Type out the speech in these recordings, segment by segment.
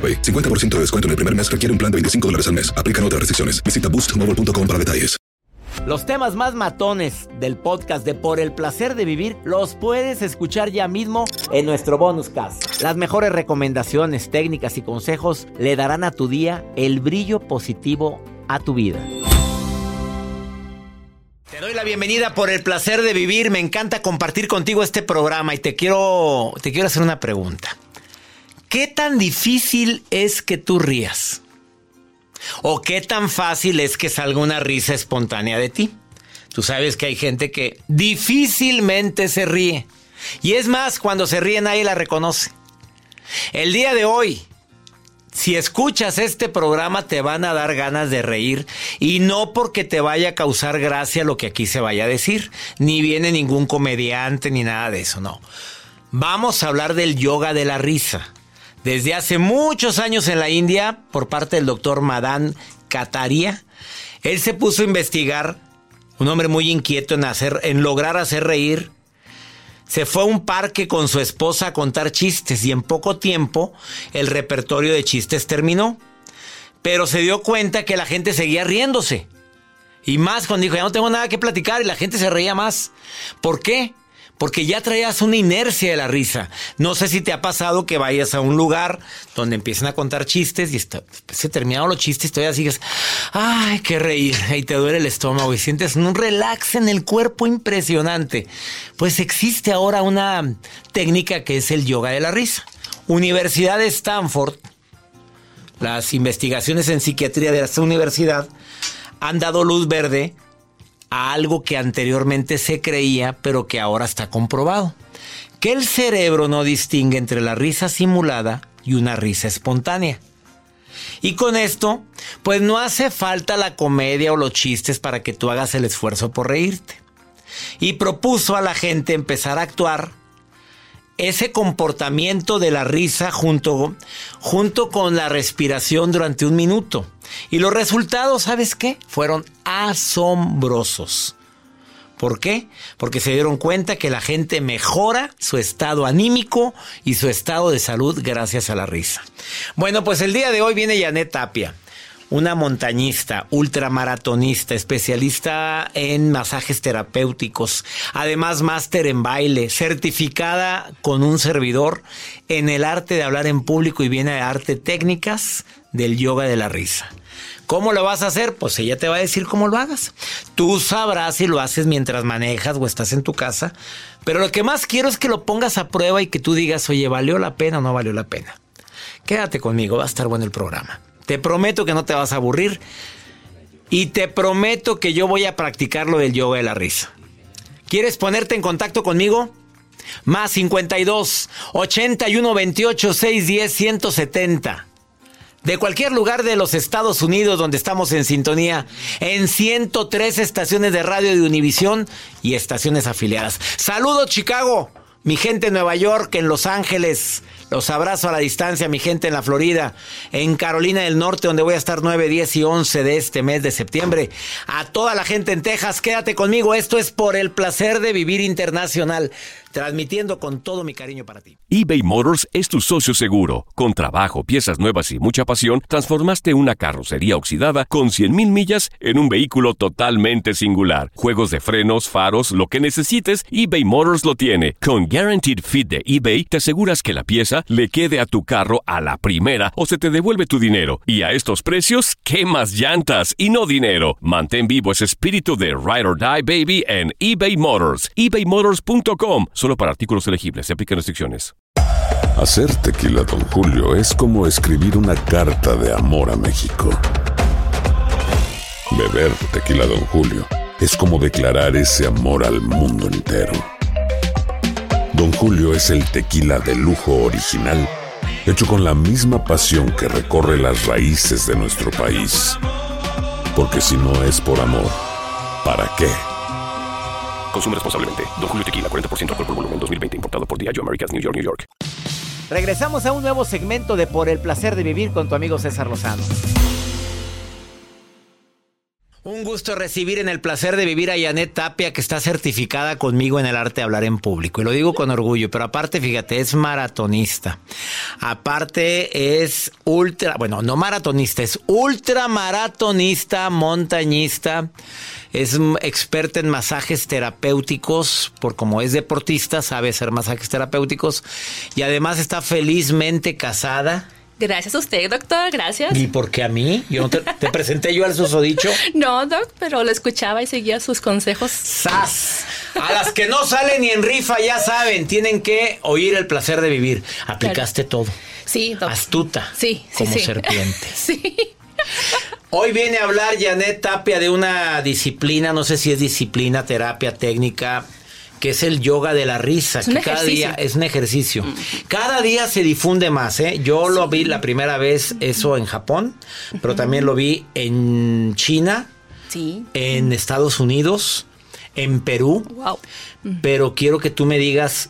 AroPay. 50% de descuento en el primer mes requiere un plan de 25 dólares al mes. Aplican otras restricciones. Visita boostmobile.com para detalles. Los temas más matones del podcast de Por el placer de vivir los puedes escuchar ya mismo en nuestro bonus cast. Las mejores recomendaciones, técnicas y consejos le darán a tu día el brillo positivo a tu vida. Te doy la bienvenida por el placer de vivir. Me encanta compartir contigo este programa y te quiero te quiero hacer una pregunta. ¿Qué tan difícil es que tú rías? ¿O qué tan fácil es que salga una risa espontánea de ti? Tú sabes que hay gente que difícilmente se ríe. Y es más, cuando se ríe nadie la reconoce. El día de hoy, si escuchas este programa te van a dar ganas de reír y no porque te vaya a causar gracia lo que aquí se vaya a decir, ni viene ningún comediante ni nada de eso, no. Vamos a hablar del yoga de la risa desde hace muchos años en la India por parte del doctor Madan Kataria. Él se puso a investigar, un hombre muy inquieto en, hacer, en lograr hacer reír. Se fue a un parque con su esposa a contar chistes y en poco tiempo el repertorio de chistes terminó. Pero se dio cuenta que la gente seguía riéndose. Y más cuando dijo, ya no tengo nada que platicar y la gente se reía más. ¿Por qué? Porque ya traías una inercia de la risa. No sé si te ha pasado que vayas a un lugar donde empiezan a contar chistes y está, se terminaron los chistes y todavía sigues, ay, qué reír, y te duele el estómago y sientes un relax en el cuerpo impresionante. Pues existe ahora una técnica que es el yoga de la risa. Universidad de Stanford, las investigaciones en psiquiatría de esta universidad han dado luz verde a algo que anteriormente se creía, pero que ahora está comprobado. Que el cerebro no distingue entre la risa simulada y una risa espontánea. Y con esto, pues no hace falta la comedia o los chistes para que tú hagas el esfuerzo por reírte. Y propuso a la gente empezar a actuar ese comportamiento de la risa junto, junto con la respiración durante un minuto. Y los resultados, ¿sabes qué? Fueron asombrosos. ¿Por qué? Porque se dieron cuenta que la gente mejora su estado anímico y su estado de salud gracias a la risa. Bueno, pues el día de hoy viene Janet Tapia una montañista, ultramaratonista, especialista en masajes terapéuticos, además máster en baile, certificada con un servidor en el arte de hablar en público y viene de arte técnicas del yoga de la risa. ¿Cómo lo vas a hacer? Pues ella te va a decir cómo lo hagas. Tú sabrás si lo haces mientras manejas o estás en tu casa. Pero lo que más quiero es que lo pongas a prueba y que tú digas, oye, ¿valió la pena o no valió la pena? Quédate conmigo, va a estar bueno el programa. Te prometo que no te vas a aburrir. Y te prometo que yo voy a practicar lo del yoga de la risa. ¿Quieres ponerte en contacto conmigo? Más 52 81 28 610 170. De cualquier lugar de los Estados Unidos donde estamos en sintonía, en 103 estaciones de radio de Univisión y estaciones afiliadas. Saludos Chicago, mi gente en Nueva York, en Los Ángeles, los abrazo a la distancia, mi gente en la Florida, en Carolina del Norte, donde voy a estar 9, 10 y 11 de este mes de septiembre. A toda la gente en Texas, quédate conmigo. Esto es por el placer de vivir internacional transmitiendo con todo mi cariño para ti. eBay Motors es tu socio seguro. Con trabajo, piezas nuevas y mucha pasión, transformaste una carrocería oxidada con 100.000 millas en un vehículo totalmente singular. Juegos de frenos, faros, lo que necesites, eBay Motors lo tiene. Con Guaranteed Fit de eBay, te aseguras que la pieza le quede a tu carro a la primera o se te devuelve tu dinero. Y a estos precios, ¿qué más llantas y no dinero? Mantén vivo ese espíritu de Ride or Die Baby en eBay Motors. ebaymotors.com. Solo para artículos elegibles. Se aplican restricciones. Hacer tequila, Don Julio, es como escribir una carta de amor a México. Beber tequila, Don Julio, es como declarar ese amor al mundo entero. Don Julio es el tequila de lujo original, hecho con la misma pasión que recorre las raíces de nuestro país. Porque si no es por amor, ¿para qué? Consume responsablemente. Don Julio Tequila, 40% alcohol por volumen, 2020. Importado por Diageo Americas, New York, New York. Regresamos a un nuevo segmento de Por el Placer de Vivir con tu amigo César Lozano. Un gusto recibir en el placer de vivir a Janet Tapia, que está certificada conmigo en el arte de hablar en público. Y lo digo con orgullo, pero aparte, fíjate, es maratonista. Aparte es ultra, bueno, no maratonista, es ultra maratonista, montañista. Es experta en masajes terapéuticos, por como es deportista, sabe hacer masajes terapéuticos. Y además está felizmente casada. Gracias a usted, doctor, gracias. ¿Y por qué a mí? Yo no te, te presenté yo al susodicho. No, doc, pero lo escuchaba y seguía sus consejos. ¡Sas! A las que no salen ni en rifa, ya saben, tienen que oír el placer de vivir. Aplicaste todo. Sí, doc. Astuta. Sí, sí, Como sí. serpiente. Sí. Hoy viene a hablar Janet Tapia de una disciplina, no sé si es disciplina, terapia, técnica, que es el yoga de la risa. Es que cada ejercicio. día es un ejercicio. Cada día se difunde más, ¿eh? Yo lo vi la primera vez eso en Japón, pero también lo vi en China, Sí. en Estados Unidos, en Perú. Wow. Pero quiero que tú me digas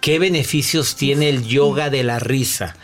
qué beneficios tiene el yoga de la risa.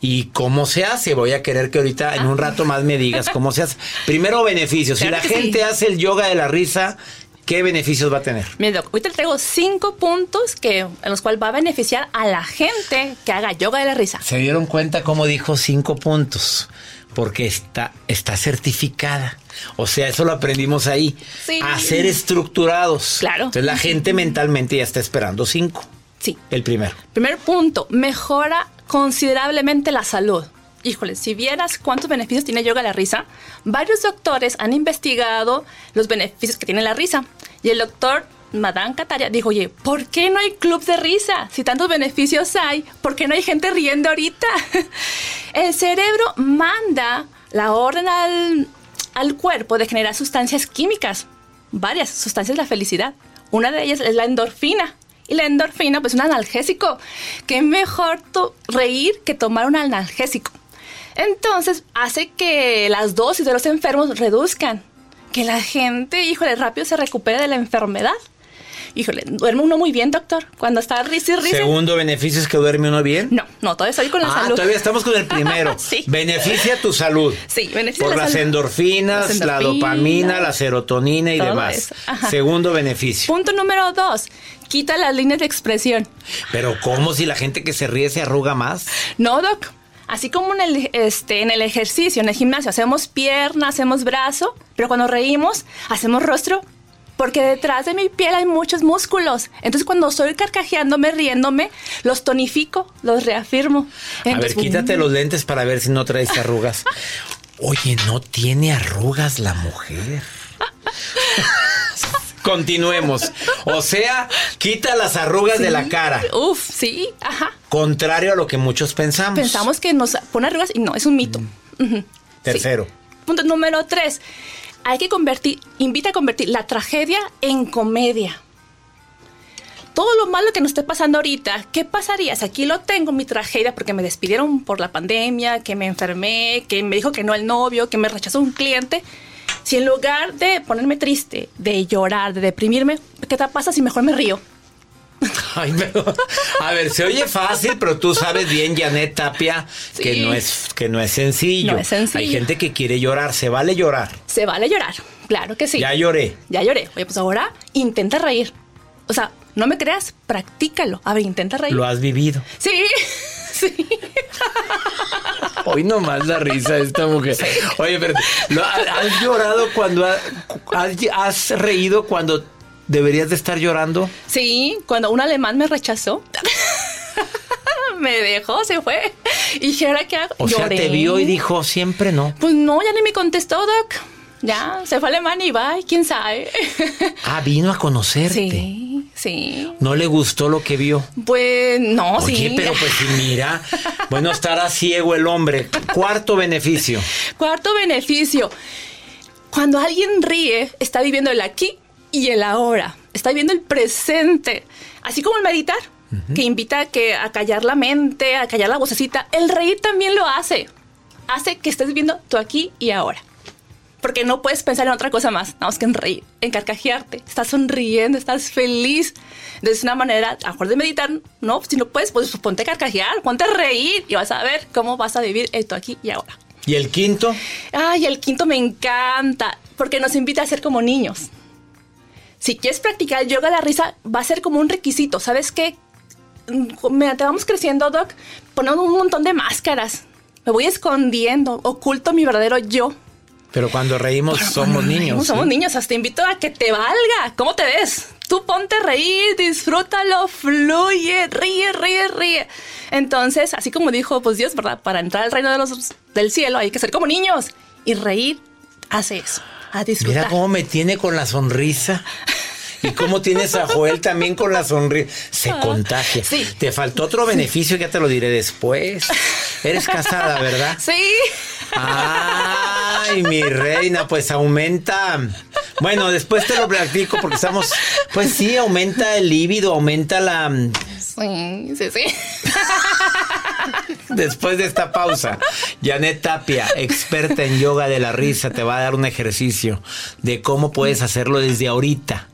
¿Y cómo se hace? Voy a querer que ahorita en un rato más me digas cómo se hace. Primero beneficios. Si la sí. gente hace el yoga de la risa, ¿qué beneficios va a tener? Mira, doc, ahorita le traigo cinco puntos que, en los cuales va a beneficiar a la gente que haga yoga de la risa. Se dieron cuenta cómo dijo cinco puntos. Porque está, está certificada. O sea, eso lo aprendimos ahí. Sí. A ser estructurados. Claro. Entonces la gente mentalmente ya está esperando cinco. Sí. El primero. Primer punto, mejora considerablemente la salud. Híjole, si vieras cuántos beneficios tiene yoga la risa, varios doctores han investigado los beneficios que tiene la risa. Y el doctor Madame Kataria dijo, oye, ¿por qué no hay club de risa? Si tantos beneficios hay, ¿por qué no hay gente riendo ahorita? el cerebro manda la orden al, al cuerpo de generar sustancias químicas, varias sustancias de la felicidad. Una de ellas es la endorfina. Y la endorfina, pues, es un analgésico. Qué mejor reír que tomar un analgésico. Entonces, hace que las dosis de los enfermos reduzcan. Que la gente, híjole, rápido se recupere de la enfermedad. Híjole, duerme uno muy bien, doctor. Cuando está risa y risa. Segundo beneficio es que duerme uno bien. No, no, todavía estoy con la ah, salud. todavía estamos con el primero. Sí. Beneficia tu salud. Sí, beneficia Por la las salud. endorfinas, Las la endorfinas, dopamina, la serotonina y demás. Segundo beneficio. Punto número dos. Quita las líneas de expresión. Pero ¿cómo si la gente que se ríe se arruga más? No, doc. Así como en el, este, en el ejercicio, en el gimnasio, hacemos pierna, hacemos brazo, pero cuando reímos, hacemos rostro. Porque detrás de mi piel hay muchos músculos. Entonces, cuando estoy carcajeándome, riéndome, los tonifico, los reafirmo. A ver, quítate los lentes para ver si no traes arrugas. Oye, no tiene arrugas la mujer. Continuemos. O sea, quita las arrugas de la cara. Uf, sí, ajá. Contrario a lo que muchos pensamos. Pensamos que nos pone arrugas y no, es un mito. Sí. Tercero. Punto número tres. Hay que convertir, invita a convertir la tragedia en comedia. Todo lo malo que nos esté pasando ahorita, ¿qué pasaría si aquí lo tengo, mi tragedia, porque me despidieron por la pandemia, que me enfermé, que me dijo que no el novio, que me rechazó un cliente? Si en lugar de ponerme triste, de llorar, de deprimirme, ¿qué te pasa si mejor me río? Ay, pero, a ver, se oye fácil, pero tú sabes bien, Janet Tapia, que no es que no es sencillo. No es sencillo. Hay gente que quiere llorar, se vale llorar. Se vale llorar, claro que sí. Ya lloré. Ya lloré. Oye, pues ahora intenta reír. O sea, no me creas, practícalo. A ver, intenta reír. Lo has vivido. Sí, sí. Hoy nomás la risa de esta mujer. Oye, pero ¿lo- ¿has llorado cuando ha- has, has reído cuando deberías de estar llorando? Sí, cuando un alemán me rechazó. me dejó, se fue. Y dije, ¿ahora qué hago? O sea, te vio y dijo, siempre no. Pues no, ya ni me contestó, Doc. Ya, se fue a Alemania y bye, quién sabe. Ah, vino a conocerte. Sí, sí. ¿No le gustó lo que vio? Pues no, Oye, sí. pero pues si mira, bueno, estará ciego el hombre. Cuarto beneficio. Cuarto beneficio. Cuando alguien ríe, está viviendo el aquí y el ahora. Está viviendo el presente. Así como el meditar, que invita a, que, a callar la mente, a callar la vocecita. El reír también lo hace. Hace que estés viviendo tu aquí y ahora. Porque no puedes pensar en otra cosa más, nada más que en reír, en carcajearte. Estás sonriendo, estás feliz. Entonces, una manera, a mejor de meditar, no, si no puedes, pues ponte a carcajear, ponte a reír y vas a ver cómo vas a vivir esto aquí y ahora. ¿Y el quinto? Ay, el quinto me encanta, porque nos invita a ser como niños. Si quieres practicar yoga de la risa, va a ser como un requisito. ¿Sabes qué? Mediante vamos creciendo, Doc, ponemos un montón de máscaras. Me voy escondiendo, oculto mi verdadero yo. Pero cuando reímos Pero somos cuando niños. reímos, Somos niños, hasta te invito a que te valga. ¿Cómo te ves? Tú ponte a reír, disfrútalo, fluye, ríe, ríe, ríe. Entonces, así como dijo pues Dios, ¿verdad? Para entrar al reino de los, del cielo hay que ser como niños. Y reír hace eso, a disfrutar. Mira cómo me tiene con la sonrisa. Y cómo tienes a Joel también con la sonrisa. Se contagia. Ah, sí. Te faltó otro beneficio, ya te lo diré después. Eres casada, ¿verdad? Sí. Ay, mi reina, pues aumenta. Bueno, después te lo platico porque estamos. Pues sí, aumenta el líbido, aumenta la. Sí, sí, sí. Después de esta pausa, Janet Tapia, experta en yoga de la risa, te va a dar un ejercicio de cómo puedes hacerlo desde ahorita.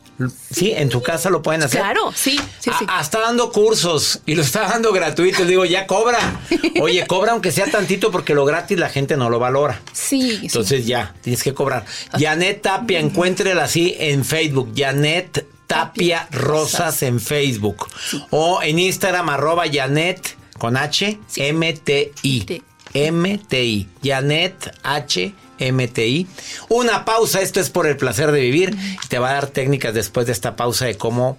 Sí, en tu casa lo pueden hacer. Claro, sí, sí, sí. Está dando cursos y lo está dando gratuito. Le digo, ya cobra. Oye, cobra aunque sea tantito porque lo gratis la gente no lo valora. Sí, sí. Entonces ya, tienes que cobrar. Janet Tapia, encuéntrela así en Facebook. Janet Tapia Rosas en Facebook. O en Instagram, arroba Janet con H, Sí. M-T-I. M-T-I. Janet H. MTI. Una pausa, esto es por el placer de vivir. Te va a dar técnicas después de esta pausa de cómo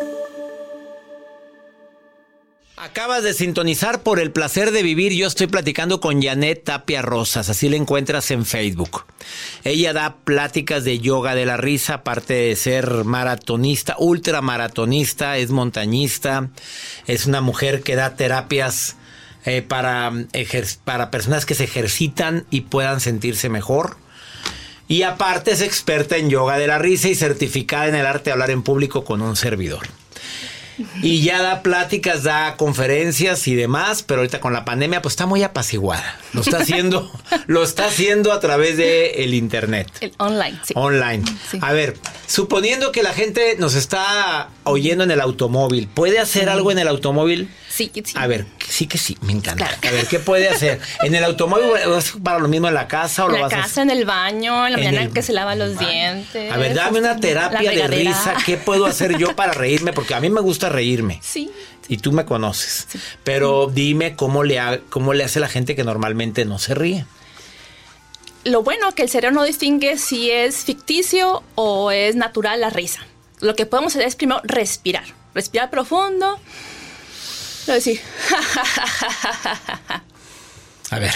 Acabas de sintonizar por el placer de vivir. Yo estoy platicando con Janet Tapia Rosas, así la encuentras en Facebook. Ella da pláticas de yoga de la risa, aparte de ser maratonista, ultramaratonista, es montañista, es una mujer que da terapias eh, para, para personas que se ejercitan y puedan sentirse mejor. Y aparte es experta en yoga de la risa y certificada en el arte de hablar en público con un servidor. Y ya da pláticas, da conferencias y demás, pero ahorita con la pandemia pues está muy apaciguada. Lo está haciendo, lo está haciendo a través de el internet. El online, sí. Online. Sí. A ver, suponiendo que la gente nos está oyendo en el automóvil, ¿puede hacer algo en el automóvil? Sí, sí. A ver, sí que sí, me encanta. Claro. A ver, ¿qué puede hacer? ¿En el automóvil es para lo mismo en la casa o lo la vas a casa, en el baño, en la En mañana el que se lava los dientes. A ver, dame una terapia de risa. ¿Qué puedo hacer yo para reírme? Porque a mí me gusta reírme. Sí. Y tú me conoces. Pero dime cómo le, ha- cómo le hace la gente que normalmente no se ríe. Lo bueno que el cerebro no distingue si es ficticio o es natural la risa. Lo que podemos hacer es primero respirar. Respirar profundo. Decir, A ver.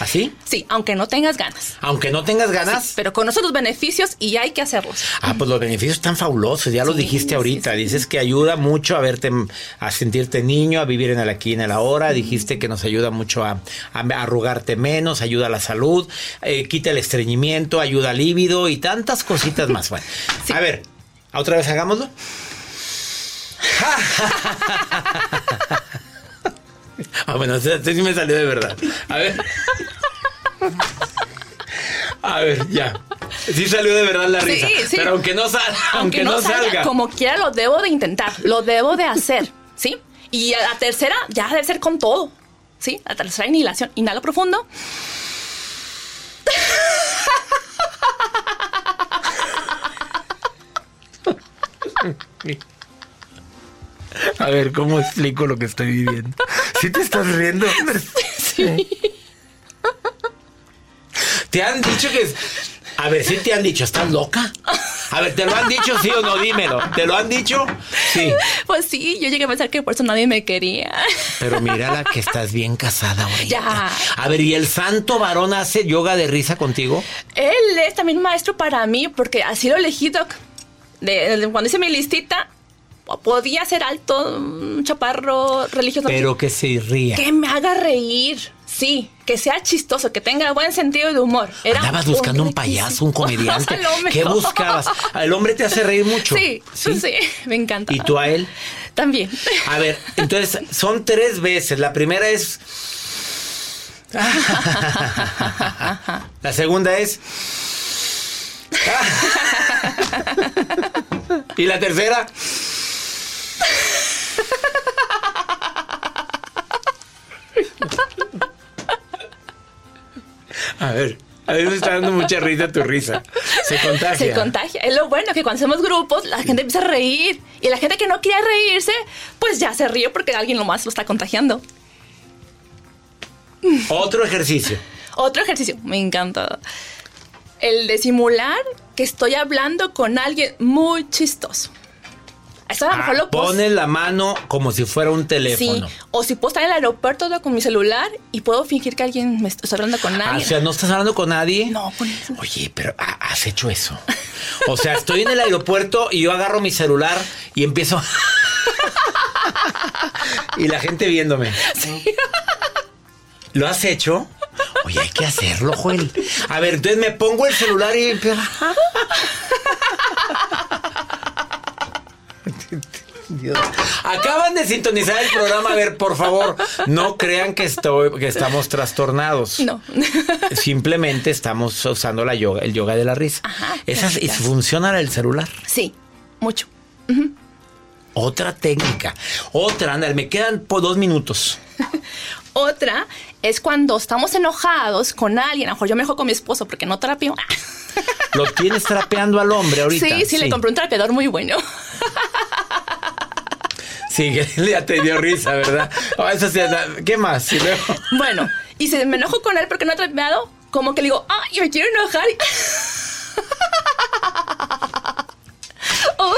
¿Así? Sí, aunque no tengas ganas. Aunque no tengas ganas. Pero conoce los beneficios y hay que hacerlos. Ah, pues los beneficios están fabulosos, ya lo Sí, dijiste sí, ahorita. sí, Dices que ayuda mucho a verte, a sentirte niño, a vivir en el aquí y en el ahora. Dijiste que nos ayuda mucho a, a arrugarte menos, ayuda a la salud, eh, quita el estreñimiento, ayuda al líbido y tantas cositas más. Bueno, a ver, otra vez hagámoslo. Ah, bueno, este sí me salió de verdad. A ver. A ver, ya. Sí salió de verdad la risa. sí. Pero aunque no, sal- aunque no salga. Como quiera, lo debo de intentar. Lo debo de hacer. ¿Sí? Y a la tercera, ya debe ser con todo. ¿Sí? La tercera inhalación. Inhalo profundo. A ver, ¿cómo explico lo que estoy viviendo? ¿Sí te estás riendo? Sí. Te han dicho que... A ver, ¿sí te han dicho? ¿Estás loca? A ver, ¿te lo han dicho sí o no? Dímelo. ¿Te lo han dicho? Sí. Pues sí, yo llegué a pensar que por eso nadie me quería. Pero mírala que estás bien casada ahorita. Ya. A ver, ¿y el santo varón hace yoga de risa contigo? Él es también maestro para mí porque así lo elegí, Doc. De, de- cuando hice mi listita, podía ser alto, un chaparro religioso. Pero que se ría. Que me haga reír. Sí, que sea chistoso, que tenga buen sentido de humor. Era Andabas buscando un payaso, un comediante. ¿Qué buscabas? El hombre te hace reír mucho. Sí, sí, me encanta. ¿Y tú a él? También. A ver, entonces son tres veces. La primera es. La segunda es. Y la tercera. A ver, a ver, me está dando mucha risa tu risa. Se contagia. Se contagia. Es lo bueno que cuando hacemos grupos, la gente empieza a reír. Y la gente que no quiere reírse, pues ya se ríe porque alguien lo más lo está contagiando. Otro ejercicio. Otro ejercicio, me encanta. El de simular que estoy hablando con alguien muy chistoso. Esto a lo mejor Ah, lo puedo- pones la mano como si fuera un Sí, teléfono. o si puedo estar en el aeropuerto con mi celular y puedo fingir que alguien me está hablando con Ah, alguien. o sea, ¿no estás hablando con nadie? No, con eso. Oye, pero ah, has hecho eso. O sea, estoy en el aeropuerto y yo agarro mi celular y empiezo. y la gente viéndome. ¿Lo has hecho? Oye, hay que hacerlo, Joel. A ver, entonces me pongo el celular y empiezo. Dios. Acaban de sintonizar el programa. A ver, por favor, no crean que, estoy, que estamos trastornados. No. Simplemente estamos usando la yoga, el yoga de la risa. Esa y funciona el celular. Sí, mucho. Otra técnica. Otra, anda, me quedan por dos minutos. Otra es cuando estamos enojados con alguien. A lo mejor yo me enojo con mi esposo porque no trapeo. Lo tienes trapeando al hombre ahorita. Sí, sí, le compré un trapeador muy bueno. Sí, que ya te dio risa, ¿verdad? Ah, eso sí, ¿Qué más? Y luego- Bueno, y si me enojo con él porque no ha trapeado, como que le digo, ay, me quiero enojar. Oh.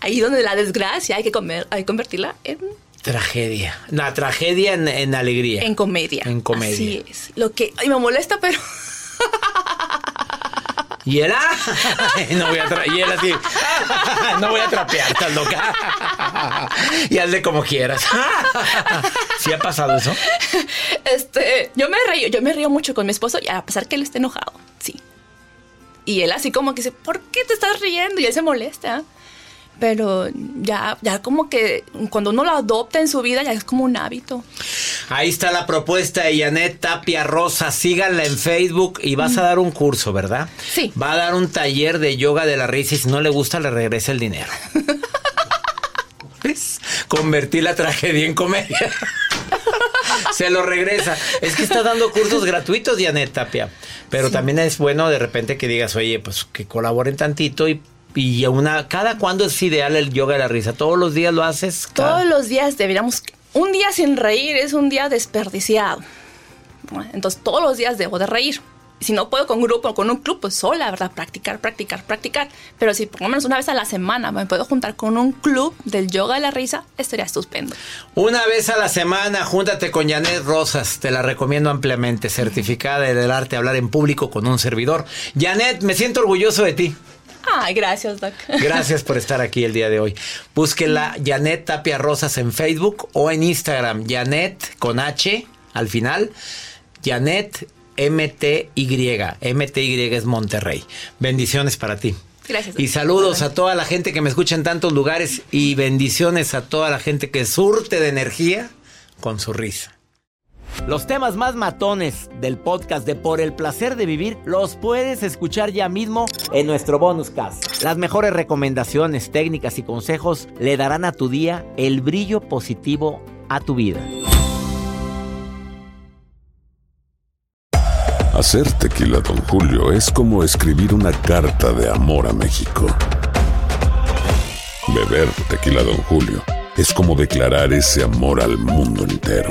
Ahí donde la desgracia hay que, comer, hay que convertirla en, Tragedia. La tragedia en, en alegría. en comedia. En comedia. Así es. Lo que ay, me molesta, pero Y ah, no voy a tra- y él así, no voy a trapear, estás loca. Y hazle como quieras. ¿Sí ha pasado eso? este, yo me río, yo me río mucho con mi esposo, y a pesar que él esté enojado, sí. Y él así como que dice, ¿por qué te estás riendo? Y él se molesta. Pero ya, ya como que cuando uno lo adopta en su vida, ya es como un hábito. Ahí está la propuesta de Janet Tapia Rosa. Síganla en Facebook y vas a dar un curso, ¿verdad? Sí. Va a dar un taller de yoga de la risa y si no le gusta, le regresa el dinero. ¿Ves? Convertí la tragedia en comedia. Se lo regresa. Es que está dando cursos gratuitos, Janet Tapia. Pero también es bueno de repente que digas, oye, pues que colaboren tantito y, y una. ¿Cada cuándo es ideal el yoga de la risa? ¿Todos los días lo haces? Cada- Todos los días deberíamos... Un día sin reír es un día desperdiciado. Entonces todos los días debo de reír. si no puedo con grupo o con un club, pues sola, ¿verdad? Practicar, practicar, practicar. Pero si por lo menos una vez a la semana me puedo juntar con un club del yoga de la risa, estaría estupendo. Una vez a la semana, júntate con Janet Rosas, te la recomiendo ampliamente, certificada del arte hablar en público con un servidor. Janet, me siento orgulloso de ti. Ay, gracias, Doc. Gracias por estar aquí el día de hoy. Búsquela Janet Tapia Rosas en Facebook o en Instagram. Janet con H al final. Janet MTY. MTY es Monterrey. Bendiciones para ti. Gracias. Y saludos a toda la gente que me escucha en tantos lugares y bendiciones a toda la gente que surte de energía con su risa. Los temas más matones del podcast de Por el placer de vivir los puedes escuchar ya mismo en nuestro bonus cast. Las mejores recomendaciones, técnicas y consejos le darán a tu día el brillo positivo a tu vida. Hacer tequila, Don Julio, es como escribir una carta de amor a México. Beber tequila, Don Julio, es como declarar ese amor al mundo entero.